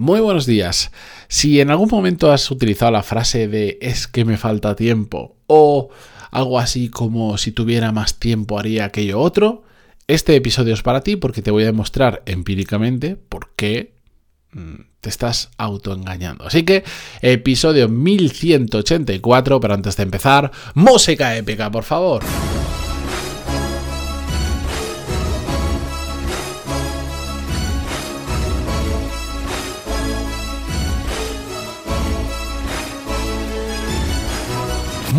Muy buenos días. Si en algún momento has utilizado la frase de es que me falta tiempo o algo así como si tuviera más tiempo haría aquello otro, este episodio es para ti porque te voy a demostrar empíricamente por qué mm, te estás autoengañando. Así que, episodio 1184, pero antes de empezar, música épica, por favor.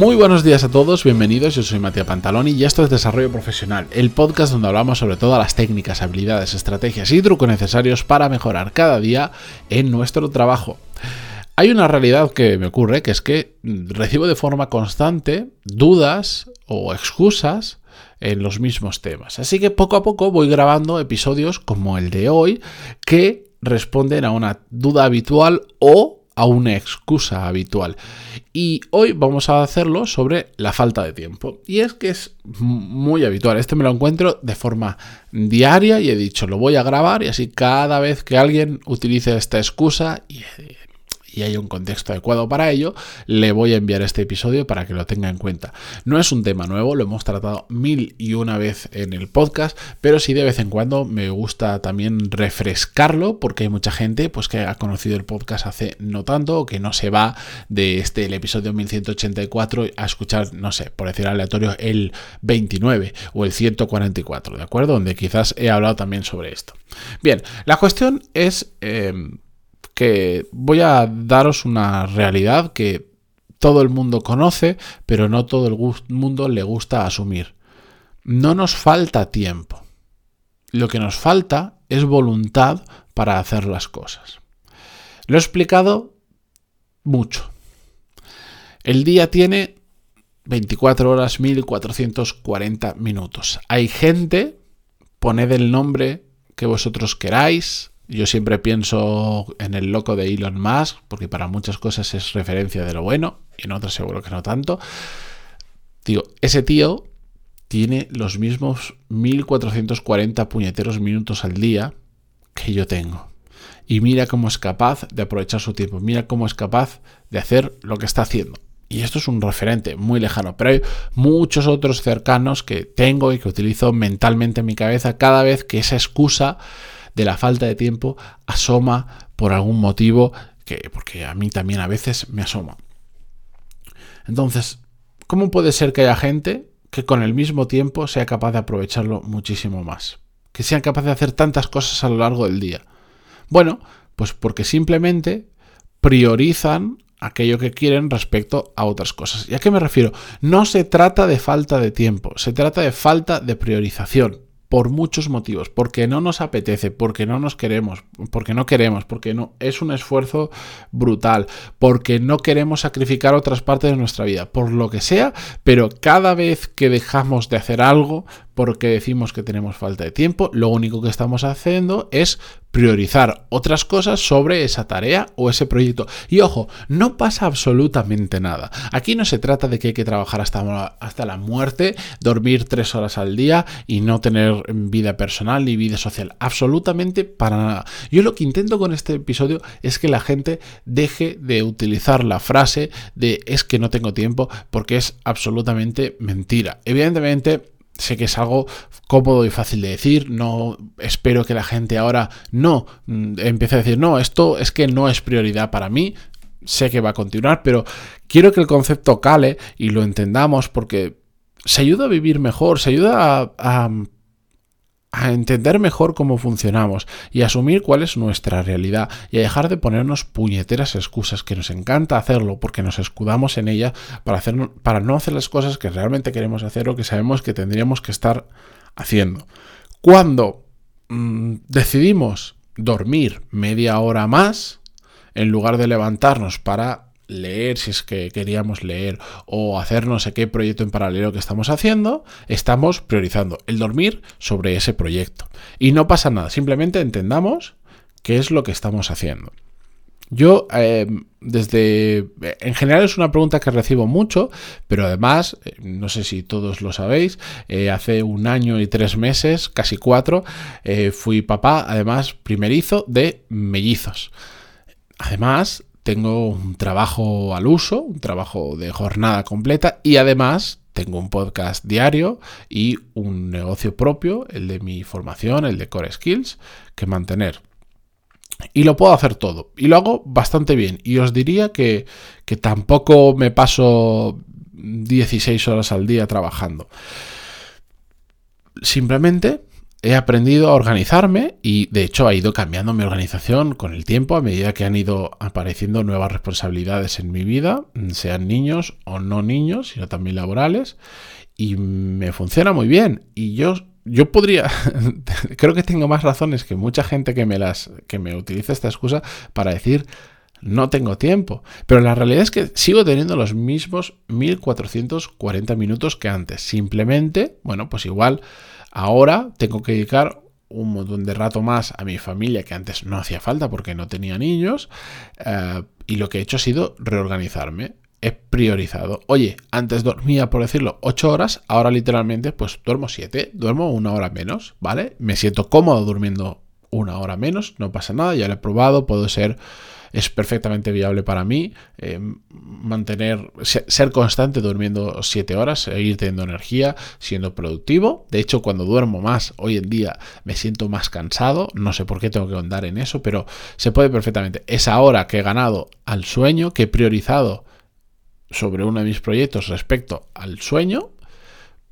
Muy buenos días a todos, bienvenidos, yo soy Matías Pantaloni y esto es Desarrollo Profesional, el podcast donde hablamos sobre todas las técnicas, habilidades, estrategias y trucos necesarios para mejorar cada día en nuestro trabajo. Hay una realidad que me ocurre, que es que recibo de forma constante dudas o excusas en los mismos temas. Así que poco a poco voy grabando episodios como el de hoy que responden a una duda habitual o a una excusa habitual. Y hoy vamos a hacerlo sobre la falta de tiempo. Y es que es muy habitual. Este me lo encuentro de forma diaria y he dicho, lo voy a grabar y así cada vez que alguien utilice esta excusa y hay un contexto adecuado para ello, le voy a enviar este episodio para que lo tenga en cuenta. No es un tema nuevo, lo hemos tratado mil y una vez en el podcast, pero sí de vez en cuando me gusta también refrescarlo porque hay mucha gente pues que ha conocido el podcast hace no tanto o que no se va de este el episodio 1184 a escuchar, no sé, por decir aleatorio, el 29 o el 144, ¿de acuerdo? Donde quizás he hablado también sobre esto. Bien, la cuestión es... Em, que voy a daros una realidad que todo el mundo conoce, pero no todo el mundo le gusta asumir. No nos falta tiempo. Lo que nos falta es voluntad para hacer las cosas. Lo he explicado mucho. El día tiene 24 horas 1440 minutos. Hay gente, poned el nombre que vosotros queráis, yo siempre pienso en el loco de Elon Musk, porque para muchas cosas es referencia de lo bueno, y en otras seguro que no tanto. Digo, ese tío tiene los mismos 1440 puñeteros minutos al día que yo tengo. Y mira cómo es capaz de aprovechar su tiempo, mira cómo es capaz de hacer lo que está haciendo. Y esto es un referente muy lejano, pero hay muchos otros cercanos que tengo y que utilizo mentalmente en mi cabeza cada vez que esa excusa de la falta de tiempo asoma por algún motivo, que, porque a mí también a veces me asoma. Entonces, ¿cómo puede ser que haya gente que con el mismo tiempo sea capaz de aprovecharlo muchísimo más? Que sean capaces de hacer tantas cosas a lo largo del día. Bueno, pues porque simplemente priorizan aquello que quieren respecto a otras cosas. ¿Y a qué me refiero? No se trata de falta de tiempo, se trata de falta de priorización por muchos motivos, porque no nos apetece, porque no nos queremos, porque no queremos, porque no es un esfuerzo brutal, porque no queremos sacrificar otras partes de nuestra vida, por lo que sea, pero cada vez que dejamos de hacer algo porque decimos que tenemos falta de tiempo, lo único que estamos haciendo es priorizar otras cosas sobre esa tarea o ese proyecto. Y ojo, no pasa absolutamente nada. Aquí no se trata de que hay que trabajar hasta, hasta la muerte, dormir tres horas al día y no tener vida personal ni vida social. Absolutamente para nada. Yo lo que intento con este episodio es que la gente deje de utilizar la frase de es que no tengo tiempo porque es absolutamente mentira. Evidentemente, sé que es algo cómodo y fácil de decir, no espero que la gente ahora no mm, empiece a decir, no, esto es que no es prioridad para mí, sé que va a continuar, pero quiero que el concepto cale y lo entendamos porque se ayuda a vivir mejor, se ayuda a a entender mejor cómo funcionamos y asumir cuál es nuestra realidad y a dejar de ponernos puñeteras excusas que nos encanta hacerlo porque nos escudamos en ella para, hacer, para no hacer las cosas que realmente queremos hacer o que sabemos que tendríamos que estar haciendo. Cuando mm, decidimos dormir media hora más, en lugar de levantarnos para leer si es que queríamos leer o hacer no sé qué proyecto en paralelo que estamos haciendo, estamos priorizando el dormir sobre ese proyecto. Y no pasa nada, simplemente entendamos qué es lo que estamos haciendo. Yo, eh, desde. En general es una pregunta que recibo mucho, pero además, eh, no sé si todos lo sabéis, eh, hace un año y tres meses, casi cuatro, fui papá, además primerizo de mellizos. además, tengo un trabajo al uso, un trabajo de jornada completa y además tengo un podcast diario y un negocio propio, el de mi formación, el de Core Skills, que mantener. Y lo puedo hacer todo. Y lo hago bastante bien. Y os diría que, que tampoco me paso 16 horas al día trabajando. Simplemente he aprendido a organizarme y de hecho ha ido cambiando mi organización con el tiempo a medida que han ido apareciendo nuevas responsabilidades en mi vida, sean niños o no niños, sino también laborales. Y me funciona muy bien. Y yo, yo podría, creo que tengo más razones que mucha gente que me las, que me utiliza esta excusa para decir no tengo tiempo. Pero la realidad es que sigo teniendo los mismos 1440 minutos que antes. Simplemente, bueno, pues igual ahora tengo que dedicar un montón de rato más a mi familia que antes no hacía falta porque no tenía niños. Eh, y lo que he hecho ha sido reorganizarme. He priorizado. Oye, antes dormía, por decirlo, 8 horas, ahora literalmente pues duermo 7, duermo una hora menos, ¿vale? Me siento cómodo durmiendo una hora menos, no pasa nada, ya lo he probado, puedo ser es perfectamente viable para mí eh, mantener, ser constante durmiendo 7 horas, seguir teniendo energía, siendo productivo. De hecho, cuando duermo más, hoy en día me siento más cansado. No sé por qué tengo que andar en eso, pero se puede perfectamente. Esa hora que he ganado al sueño, que he priorizado sobre uno de mis proyectos respecto al sueño,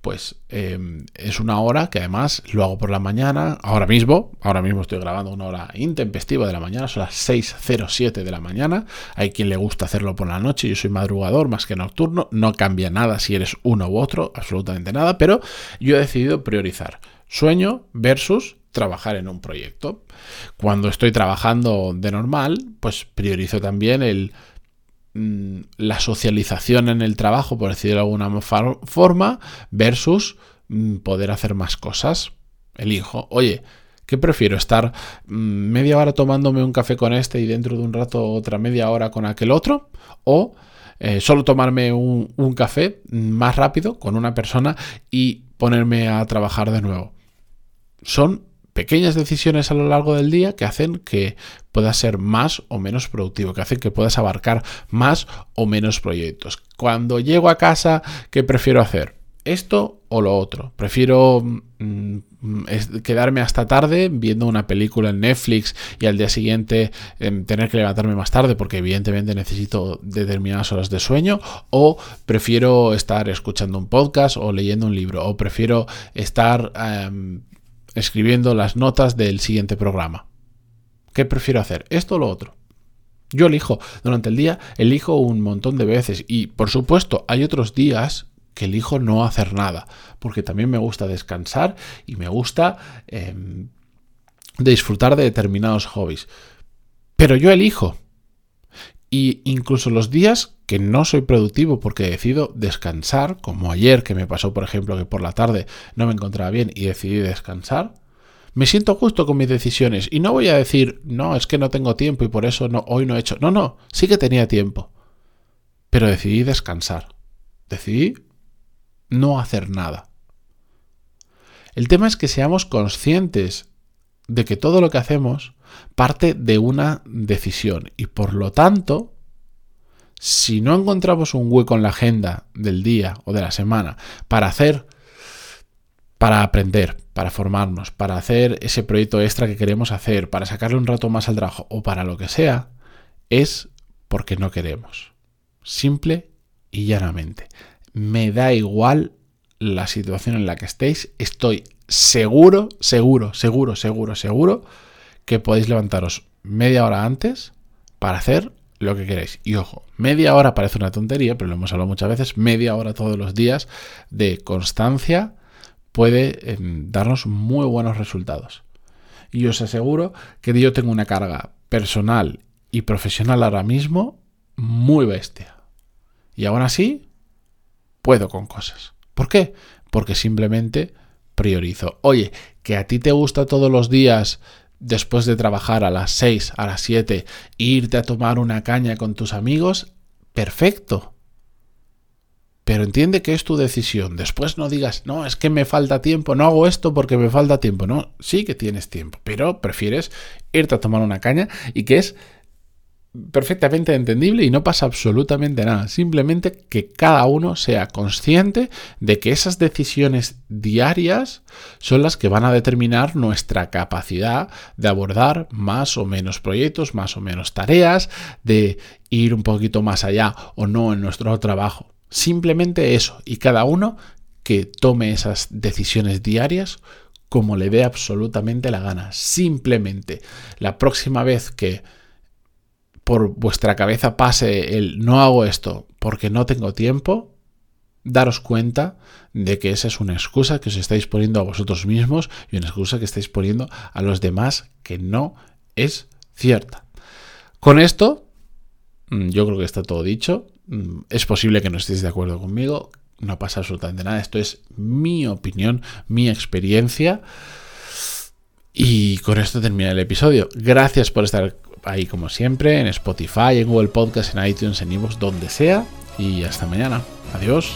pues em, es una hora que además lo hago por la mañana, ahora mismo, ahora mismo estoy grabando una hora intempestiva de la mañana, son las 6.07 de la mañana, hay quien le gusta hacerlo por la noche, yo soy madrugador más que nocturno, no cambia nada si eres uno u otro, absolutamente nada, pero yo he decidido priorizar sueño versus trabajar en un proyecto. Cuando estoy trabajando de normal, pues priorizo también el Mm, la socialización en el trabajo, por decirlo de alguna forma, versus mm, poder hacer más cosas. Elijo, oye, ¿qué prefiero? ¿Estar mm, media hora tomándome un café con este y dentro de un rato otra media hora con aquel otro? ¿O eh, solo tomarme un, un café más rápido con una persona y ponerme a trabajar de nuevo? Son pequeñas decisiones a lo largo del día que hacen que puedas ser más o menos productivo, que hacen que puedas abarcar más o menos proyectos. Cuando llego a casa, ¿qué prefiero hacer? ¿Esto o lo otro? Prefiero mm, quedarme hasta tarde viendo una película en Netflix y al día siguiente em, tener que levantarme más tarde porque evidentemente necesito determinadas horas de sueño o prefiero estar escuchando un podcast o leyendo un libro o prefiero estar em, escribiendo las notas del siguiente programa. ¿Qué prefiero hacer? ¿Esto o lo otro? Yo elijo, durante el día elijo un montón de veces y por supuesto hay otros días que elijo no hacer nada, porque también me gusta descansar y me gusta em, disfrutar de determinados hobbies. Pero yo elijo. Y incluso los días que no soy productivo porque decido descansar, como ayer que me pasó por ejemplo que por la tarde no me encontraba bien y decidí descansar, me siento justo con mis decisiones y no voy a decir, no, es que no tengo tiempo y por eso no, hoy no he hecho. No, no, sí que tenía tiempo. Pero decidí descansar. Decidí no hacer nada. El tema es que seamos conscientes de que todo lo que hacemos parte de una decisión y por lo tanto, si no encontramos un hueco en la agenda del día o de la semana para hacer, para aprender, para formarnos, para hacer ese proyecto extra que queremos hacer, para sacarle un rato más al trabajo o para lo que sea, es porque no queremos. Simple y llanamente. Me da igual la situación en la que estéis, estoy seguro, seguro, seguro, seguro, seguro que podéis levantaros media hora antes para hacer lo que queréis. Y ojo, media hora parece una tontería, pero lo hemos hablado muchas veces, media hora todos los días de constancia puede em, darnos muy buenos resultados. Y os aseguro que yo tengo una carga personal y profesional ahora mismo muy bestia. Y aún así, puedo con cosas. ¿Por qué? Porque simplemente priorizo. Oye, que a ti te gusta todos los días después de trabajar a las 6, a las 7, irte a tomar una caña con tus amigos, perfecto. Pero entiende que es tu decisión. Después no digas, no, es que me falta tiempo, no hago esto porque me falta tiempo. No, sí que tienes tiempo, pero prefieres irte a tomar una caña y que es perfectamente entendible y no pasa absolutamente nada. Simplemente que cada uno sea consciente de que esas decisiones diarias son las que van a determinar nuestra capacidad de abordar más o menos proyectos, más o menos tareas, de ir un poquito más allá o no en nuestro trabajo. Simplemente eso. Y cada uno que tome esas decisiones diarias como le dé absolutamente la gana. Simplemente la próxima vez que por vuestra cabeza pase el no hago esto porque no tengo tiempo, daros cuenta de que esa es una excusa que os estáis poniendo a vosotros mismos y una excusa que estáis poniendo a los demás que no es cierta. Con esto, mm, yo creo que está todo dicho. Mm, es posible que no estéis de acuerdo conmigo no pasa absolutamente nada. Esto es mi opinión, mi experiencia. Y con esto termina el episodio. Gracias por estar ahí como siempre, en Spotify, en Google Podcast, en iTunes, en iVoox, donde sea. Y hasta mañana. Adiós.